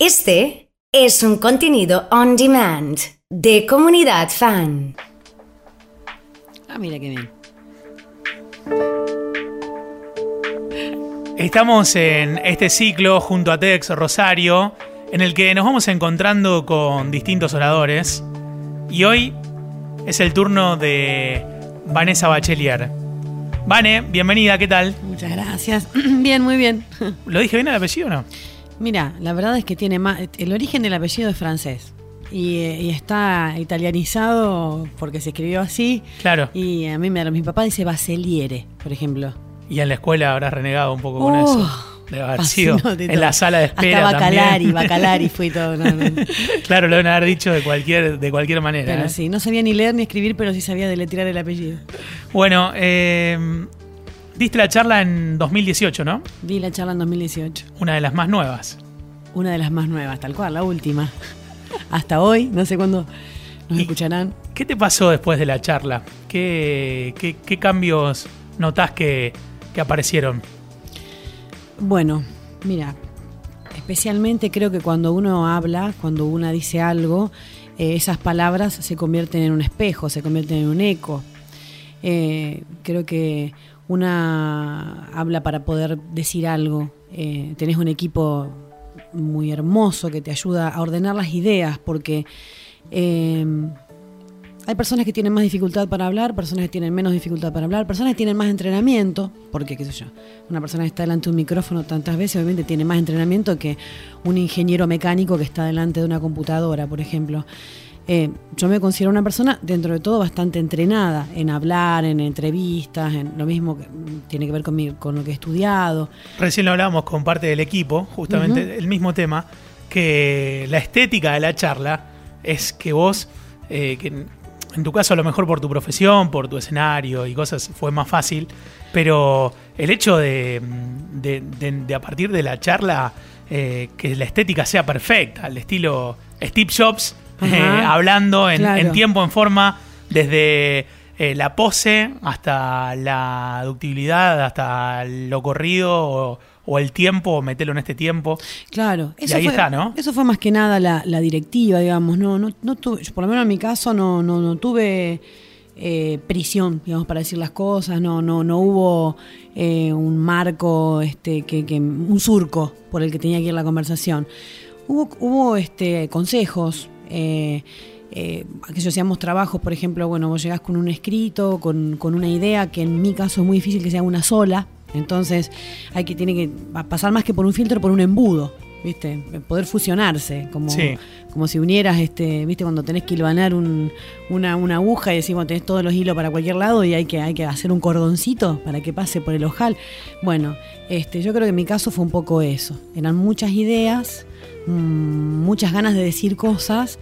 Este es un contenido on demand de comunidad fan. Ah, mira qué bien. Estamos en este ciclo junto a Tex Rosario, en el que nos vamos encontrando con distintos oradores. Y hoy es el turno de Vanessa Bachelier. Vane, bienvenida, ¿qué tal? Muchas gracias. bien, muy bien. ¿Lo dije bien el apellido o no? Mira, la verdad es que tiene más. El origen del apellido es francés. Y, eh, y está italianizado porque se escribió así. Claro. Y a mí me mi papá dice Baseliere, por ejemplo. Y en la escuela habrás renegado un poco con Oh, eso. Debe haber sido en todo. la sala de espera Hasta Bacalari, también. Bacalari fue y todo. no, no. claro, lo deben haber dicho de cualquier, de cualquier manera. Pero ¿eh? sí, no sabía ni leer ni escribir, pero sí sabía deletrear el apellido. Bueno, eh, diste la charla en 2018, ¿no? Di la charla en 2018. Una de las más nuevas. Una de las más nuevas, tal cual, la última. Hasta hoy, no sé cuándo nos escucharán. ¿Qué te pasó después de la charla? ¿Qué, qué, qué cambios notás que, que aparecieron? Bueno, mira, especialmente creo que cuando uno habla, cuando una dice algo, eh, esas palabras se convierten en un espejo, se convierten en un eco. Eh, creo que una habla para poder decir algo. Eh, tenés un equipo muy hermoso que te ayuda a ordenar las ideas, porque eh, hay personas que tienen más dificultad para hablar, personas que tienen menos dificultad para hablar, personas que tienen más entrenamiento, porque, qué sé yo, una persona que está delante de un micrófono tantas veces obviamente tiene más entrenamiento que un ingeniero mecánico que está delante de una computadora, por ejemplo. Eh, yo me considero una persona, dentro de todo, bastante entrenada en hablar, en entrevistas, en lo mismo que tiene que ver con, mi- con lo que he estudiado. Recién lo hablábamos con parte del equipo, justamente el mismo tema, que la estética de la charla es que vos, eh, que en- tu caso a lo mejor por tu profesión, por tu escenario y cosas fue más fácil, pero el hecho de, de- de- de a partir de la charla eh, que la estética sea perfecta, al estilo Steve Jobs. Eh, hablando en, Claro. en tiempo, en forma, desde eh, la pose hasta la ductibilidad, hasta lo corrido o, o el tiempo, metelo en este tiempo. Claro, Y ahí fue, está, ¿no? Eso fue más que nada la, la directiva, digamos. No, no, no tuve, yo por lo menos en mi caso no, no, no tuve eh, prisión, digamos, para decir las cosas. No, no, no hubo eh, un marco, este, que, que, un surco por el que tenía que ir la conversación. Hubo, hubo este, consejos. Eh, eh, aquellos hacíamos trabajos, por ejemplo, bueno, vos llegás con un escrito, con, con una idea, que en mi caso es muy difícil que sea una sola, entonces hay que, tiene que pasar más que por un filtro, por un embudo, ¿viste? Poder fusionarse, como, Sí. como si unieras, este, ¿viste? Cuando tenés que hilvanar un- una, una aguja y bueno, tenés todos los hilos para cualquier lado y hay que, hay que hacer un cordoncito para que pase por el ojal. Bueno, este, yo creo que en mi caso fue un poco eso. Eran muchas ideas, mm, muchas ganas de decir cosas,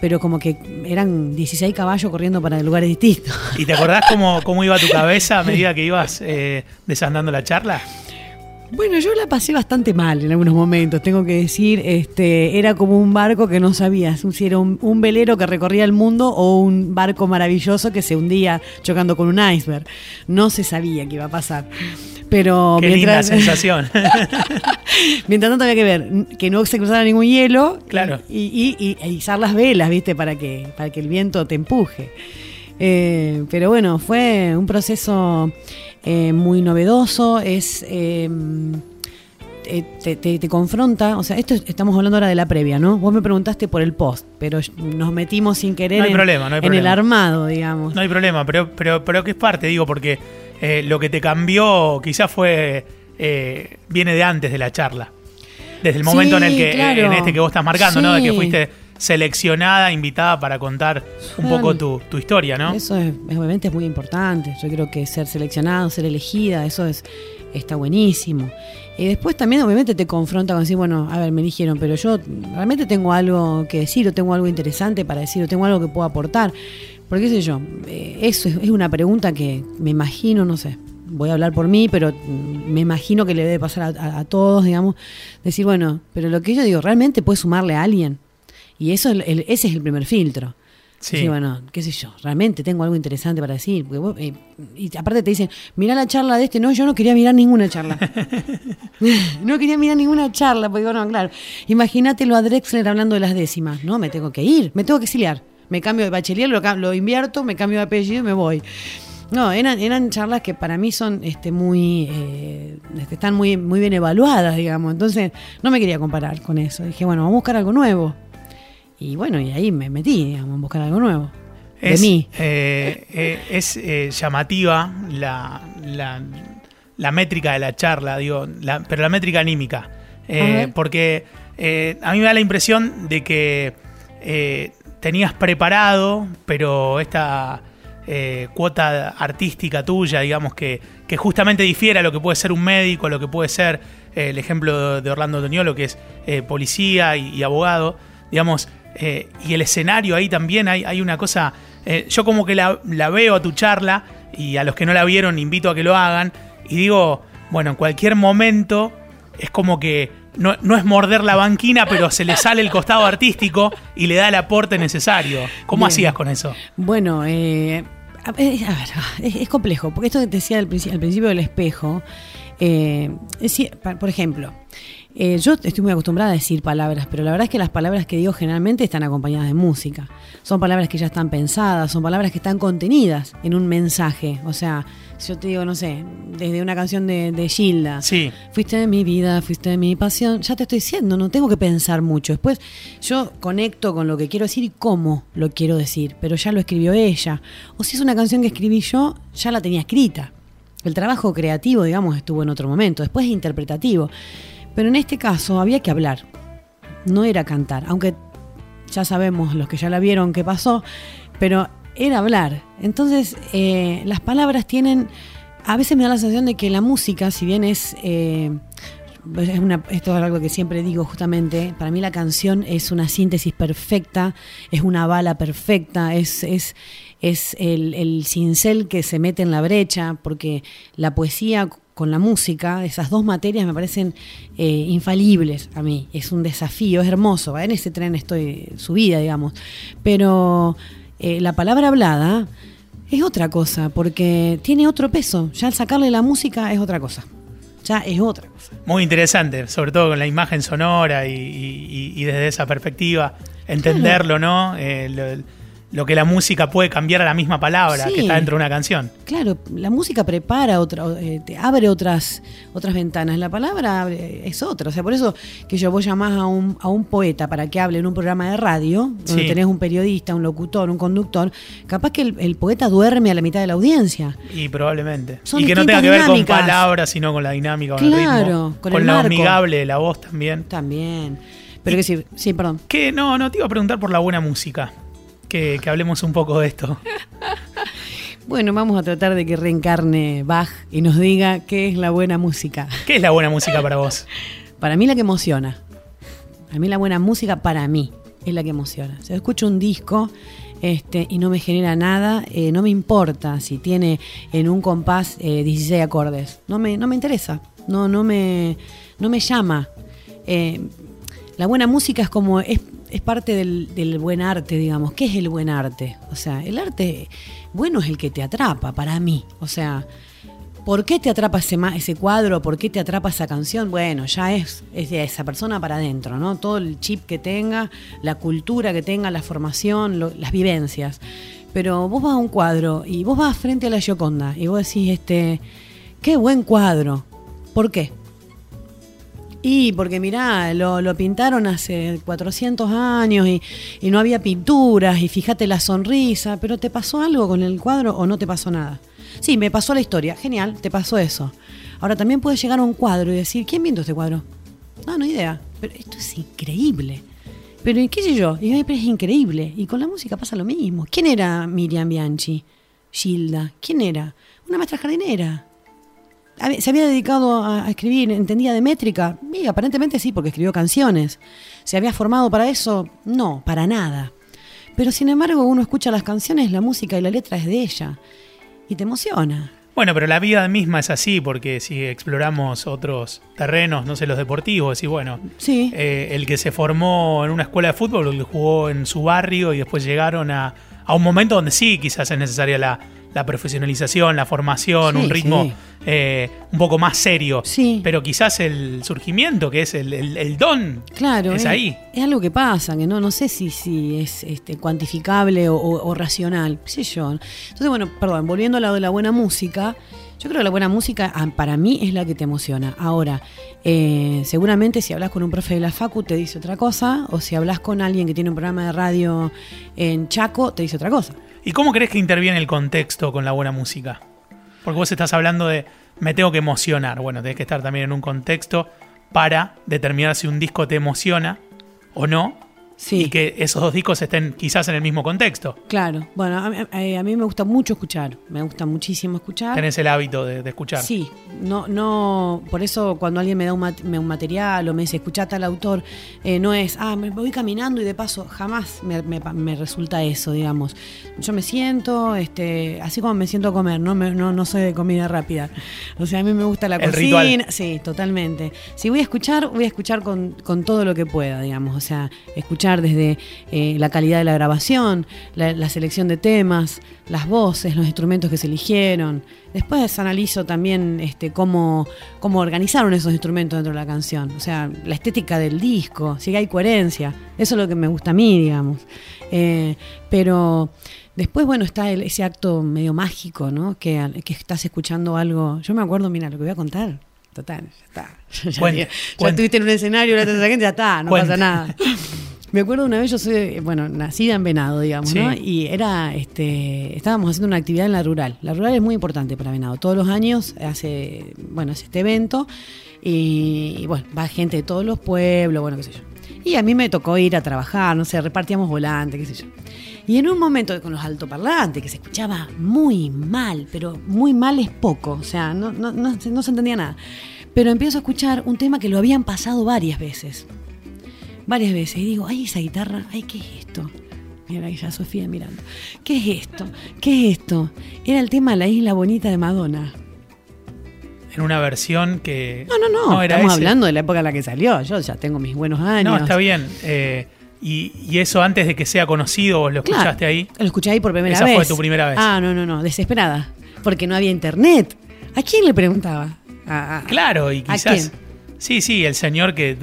pero como que eran 16 caballos corriendo para lugares distintos. ¿Y te acordás cómo, cómo iba tu cabeza a medida que ibas eh, desandando la charla? Bueno, yo la pasé bastante mal en algunos momentos, tengo que decir. Este, era como un barco que no sabías si era un, un velero que recorría el mundo o un barco maravilloso que se hundía chocando con un iceberg. No se sabía qué iba a pasar. Pero Qué linda sensación. mientras tanto había que ver que no se cruzara ningún hielo Claro. y, y, y- e izar las velas, ¿viste? Para que, para que el viento te empuje. Eh, pero bueno, fue un proceso eh, muy novedoso, es... eh, te, te- te confronta, o sea, esto es- estamos hablando ahora de la previa, ¿no? Vos me preguntaste por el post, pero nos metimos sin querer No hay en, problema, no hay en el armado, digamos. No hay problema, pero, pero, pero que es parte, digo, porque eh, lo que te cambió quizás fue. eh, viene de antes de la charla. Desde el momento en el que. claro. En este que vos estás marcando, ¿no? De que fuiste seleccionada, invitada para contar un poco tu, tu historia, ¿no? Eso es, obviamente es muy importante. Yo creo que ser seleccionado, ser elegida, eso es está buenísimo. Y después también obviamente te confronta con decir, bueno, a ver, me eligieron, pero yo realmente tengo algo que decir, o tengo algo interesante para decir, o tengo algo que puedo aportar. Porque qué sé yo, eh, eso es, es una pregunta que me imagino, no sé, voy a hablar por mí, pero me imagino que le debe pasar a, a- a todos, digamos, decir, bueno, pero lo que yo digo, realmente puede sumarle a alguien. Y eso el- ese es el primer filtro. Sí. Sí, bueno, qué sé yo, realmente tengo algo interesante para decir. porque vos, eh, y aparte te dicen, mirá la charla de este. No, yo no quería mirar ninguna charla. no quería mirar ninguna charla, porque bueno, claro. Imagínatelo a Drexler hablando de las décimas. No, me tengo que ir, me tengo que exiliar. Me cambio de bachiller, lo, lo invierto, me cambio de apellido y me voy. No, eran, eran charlas que para mí son este, muy, eh, están muy, muy bien evaluadas, digamos. Entonces, no me quería comparar con eso. Dije, bueno, vamos a buscar algo nuevo. Y bueno, y ahí me metí, digamos, a buscar algo nuevo. De Es, mí. eh, eh, es eh, llamativa la, la, la métrica de la charla, digo, la- pero la métrica anímica. Porque a mí me da la impresión de que tenías preparado, pero esta cuota artística tuya, digamos, que, que justamente difiere a lo que puede ser un médico, a lo que puede ser el ejemplo de Orlando Toñolo, que es policía y, y abogado, digamos, eh, y el escenario ahí también hay, hay una cosa, eh, yo como que la, la veo a tu charla y a los que no la vieron invito a que lo hagan y digo, bueno, en cualquier momento es como que no, no es morder la banquina, pero se le sale el costado artístico y le da el aporte necesario. ¿Cómo Bien. hacías con eso? Bueno, eh, a ver, es, es complejo, porque esto que te decía al, princi- al principio del espejo, es por ejemplo, eh, yo estoy muy acostumbrada a decir palabras, pero la verdad es que las palabras que digo generalmente están acompañadas de música. Son palabras que ya están pensadas, son palabras que están contenidas en un mensaje. O sea, si yo te digo, no sé, desde una canción de, de Gilda, Sí. Fuiste mi vida, fuiste mi pasión. Ya te estoy diciendo, no tengo que pensar mucho. Después yo conecto con lo que quiero decir y cómo lo quiero decir, pero ya lo escribió ella. O si es una canción que escribí yo, ya la tenía escrita. El trabajo creativo, digamos, estuvo en otro momento. Después es interpretativo. Pero en este caso había que hablar. No era cantar. Aunque ya sabemos, los que ya la vieron, qué pasó. Pero era hablar. Entonces, eh, las palabras tienen. A veces me da la sensación de que la música, si bien es. eh, es una, esto es algo que siempre digo justamente, para mí la canción es una síntesis perfecta, es una bala perfecta, es, es, es el, el cincel que se mete en la brecha, porque la poesía con la música, esas dos materias me parecen eh, infalibles a mí, es un desafío, es hermoso, en ese tren estoy subida, digamos, pero eh, la palabra hablada es otra cosa, porque tiene otro peso, ya al sacarle la música es otra cosa, ya es otra cosa. Muy interesante, sobre todo con la imagen sonora y, y- y desde esa perspectiva, entenderlo, ¿no? Eh, lo, lo que la música puede cambiar a la misma palabra Sí. que está dentro de una canción. Claro, la música prepara otra, eh, te abre otras, otras ventanas. La palabra abre- es otra. O sea, por eso que yo vos llamás a un, a un poeta para que hable en un programa de radio, donde Sí. tenés un periodista, un locutor, un conductor, capaz que el, el poeta duerme a la mitad de la audiencia. Y probablemente. Son y que no tenga que ver con palabras, sino con la dinámica, con el Claro, ritmo. con Con, el lo marco. amigable de la voz también. También. Pero que sí, sí, perdón. Que no, no te iba a preguntar por la buena música. Que, que hablemos un poco de esto. Bueno, vamos a tratar de que reencarne Bach y nos diga qué es la buena música. ¿Qué es la buena música para vos? Para mí la que emociona. A mí la buena música, para mí, es la que emociona. Si yo escucho un disco este, y no me genera nada, eh, no me importa si tiene en un compás eh, 16 acordes. No me, no me interesa. No, no, me, no me llama. Eh, la buena música es como. Es, es parte del, del buen arte, digamos. ¿Qué es el buen arte? O sea, el arte bueno es el que te atrapa, para mí. O sea, ¿Por qué te atrapa ese, ese cuadro? ¿Por qué te atrapa esa canción? Bueno, ya es, es de esa persona para adentro, ¿no? Todo el chip que tenga, la cultura que tenga, la formación, las vivencias. Pero vos vas a un cuadro y vos vas frente a la Gioconda y vos decís, este, qué buen cuadro. ¿Por qué? Y porque mirá, lo, lo pintaron hace 400 años y, y no había pinturas y fíjate la sonrisa, pero ¿te pasó algo con el cuadro o no te pasó nada? Sí, me pasó la historia, genial, te pasó eso. Ahora también puedes llegar a un cuadro y decir, ¿quién pintó este cuadro? No, no idea, pero esto es increíble. Pero ¿y qué sé yo? Y, "Ay, pero es increíble. Y con la música pasa lo mismo. ¿Quién era Miriam Bianchi? Gilda. ¿Quién era? Una maestra jardinera. ¿Se había dedicado a a escribir, entendía de métrica? Y aparentemente sí, porque escribió canciones. ¿Se había formado para eso? No, para nada. Pero sin embargo, uno escucha las canciones, la música y la letra es de ella. Y te emociona. Bueno, pero la vida misma es así, porque si exploramos otros terrenos, no sé, los deportivos, y bueno, Sí. eh, el que se formó en una escuela de fútbol, el que jugó en su barrio y después llegaron a, a un momento donde sí, quizás es necesaria la, la profesionalización, la formación, Sí, un ritmo sí. eh, un poco más serio. Sí. Pero quizás el surgimiento, que es el, el- el don, Claro, es ahí. Es algo que pasa, que no, no sé si, si es este, cuantificable o, o- o racional, qué sé yo. Entonces, bueno, perdón, volviendo a lo de la buena música, yo creo que la buena música ah, para mí es la que te emociona. Ahora, eh, seguramente si hablas con un profe de la Facu te dice otra cosa, o si hablas con alguien que tiene un programa de radio en Chaco, te dice otra cosa. ¿Y cómo crees que interviene el contexto con la buena música? Porque vos estás hablando de me tengo que emocionar. Bueno, tenés que estar también en un contexto para determinar si un disco te emociona o no. Sí. Y que esos dos discos estén quizás en el mismo contexto. Claro, bueno, a, mí- eh, a mí me gusta mucho escuchar, me gusta muchísimo escuchar. Tenés el hábito de, de escuchar. Sí, no, no, por eso cuando alguien me da un, mat- me- un material o me dice, escucha tal autor, eh, no es, ah, me voy caminando y de paso, jamás me, me- me resulta eso, digamos. Yo me siento, este, así como me siento a comer, no, me- no, no soy de comida rápida. O sea, a mí me gusta la El cocina. ritual. Sí, totalmente. Si voy a escuchar, voy a escuchar con, con todo lo que pueda, digamos. O sea, escuchar desde eh, la calidad de la grabación, la, la selección de temas, las voces, los instrumentos que se eligieron. Después analizo también este, cómo, cómo organizaron esos instrumentos dentro de la canción. O sea, la estética del disco, si hay coherencia. Eso es lo que me gusta a mí, digamos. Eh, pero después, bueno, está el- ese acto medio mágico, ¿no? Que, estás escuchando algo. Yo me acuerdo, mira, lo que voy a contar. Total, ya está. Ya, Cuente, ya cuente. estuviste en un escenario, la gente, ya está, no Cuente. pasa nada. Me acuerdo una vez, yo soy, bueno, nacida en Venado, digamos, Sí. ¿no? Y era, este, estábamos haciendo una actividad en la rural. La rural es muy importante para Venado. Todos los años hace, bueno, hace este evento y, y, bueno, va gente de todos los pueblos, bueno, qué sé yo. Y a mí me tocó ir a trabajar, no sé, repartíamos volantes, qué sé yo. Y en un momento con los altoparlantes, que se escuchaba muy mal, pero muy mal es poco, o sea, no, no, no, no se entendía nada. Pero empiezo a escuchar un tema que lo habían pasado varias veces varias veces y digo, ay, esa guitarra, ay, ¿qué es esto? Mira ahí ya Sofía mirando. ¿Qué es esto? ¿Qué es esto? Era el tema La Isla Bonita de Madonna. En una versión que. No, no, no, era estamos ese. hablando de la época en la que salió. Yo ya tengo mis buenos años. No, está bien. Eh, y, y eso antes de que sea conocido, vos lo Claro, escuchaste ahí. Lo escuché ahí por primera Esa vez. fue tu primera vez. Ah, no, no, no, desesperada. Porque no había internet. ¿A quién le preguntaba? A- a- Claro, y ¿A quizás. quién? Sí, sí, el señor que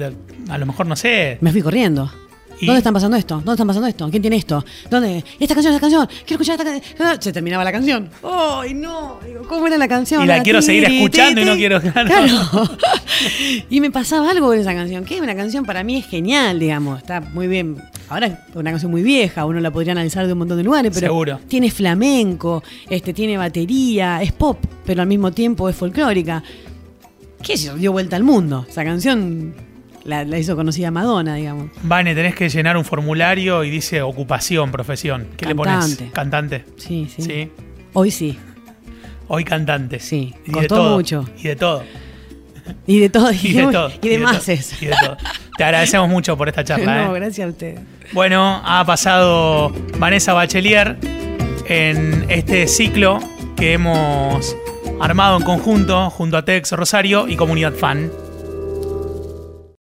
a lo mejor no sé. Me fui corriendo. ¿Y? ¿Dónde están pasando esto? ¿Dónde están pasando esto? ¿Quién tiene esto? ¿Dónde? ¿Y esta canción, esta canción? Quiero escuchar esta canción. Se terminaba la canción. ¡Ay, no! Digo, ¿cómo era la canción? Y la quiero seguir Tiri, escuchando y no quiero- claro. Claro. y me pasaba algo con esa canción, que una canción para mí es genial, digamos. Está muy bien. Ahora es una canción muy vieja, uno la podría analizar de un montón de lugares, pero Seguro. tiene flamenco, este, tiene batería, es pop, pero al mismo tiempo es folclórica. ¿Qué yo? Dio vuelta al mundo. Esa canción la, la hizo conocida Madonna, digamos. Vane, tenés que llenar un formulario y dice ocupación, profesión. ¿Qué Cantante. le pones? Cantante. Sí, sí. Sí. Hoy sí. Hoy cantante. Sí, Y de todo. mucho. Y de todo. Y de todo. Y de todo. Y de todo, mases. Y de todo. Te agradecemos mucho por esta charla. no, ¿eh? gracias a usted. Bueno, ha pasado Vanessa Bachelier en este ciclo que hemos armado en conjunto junto a Tex Rosario y Comunidad Fan.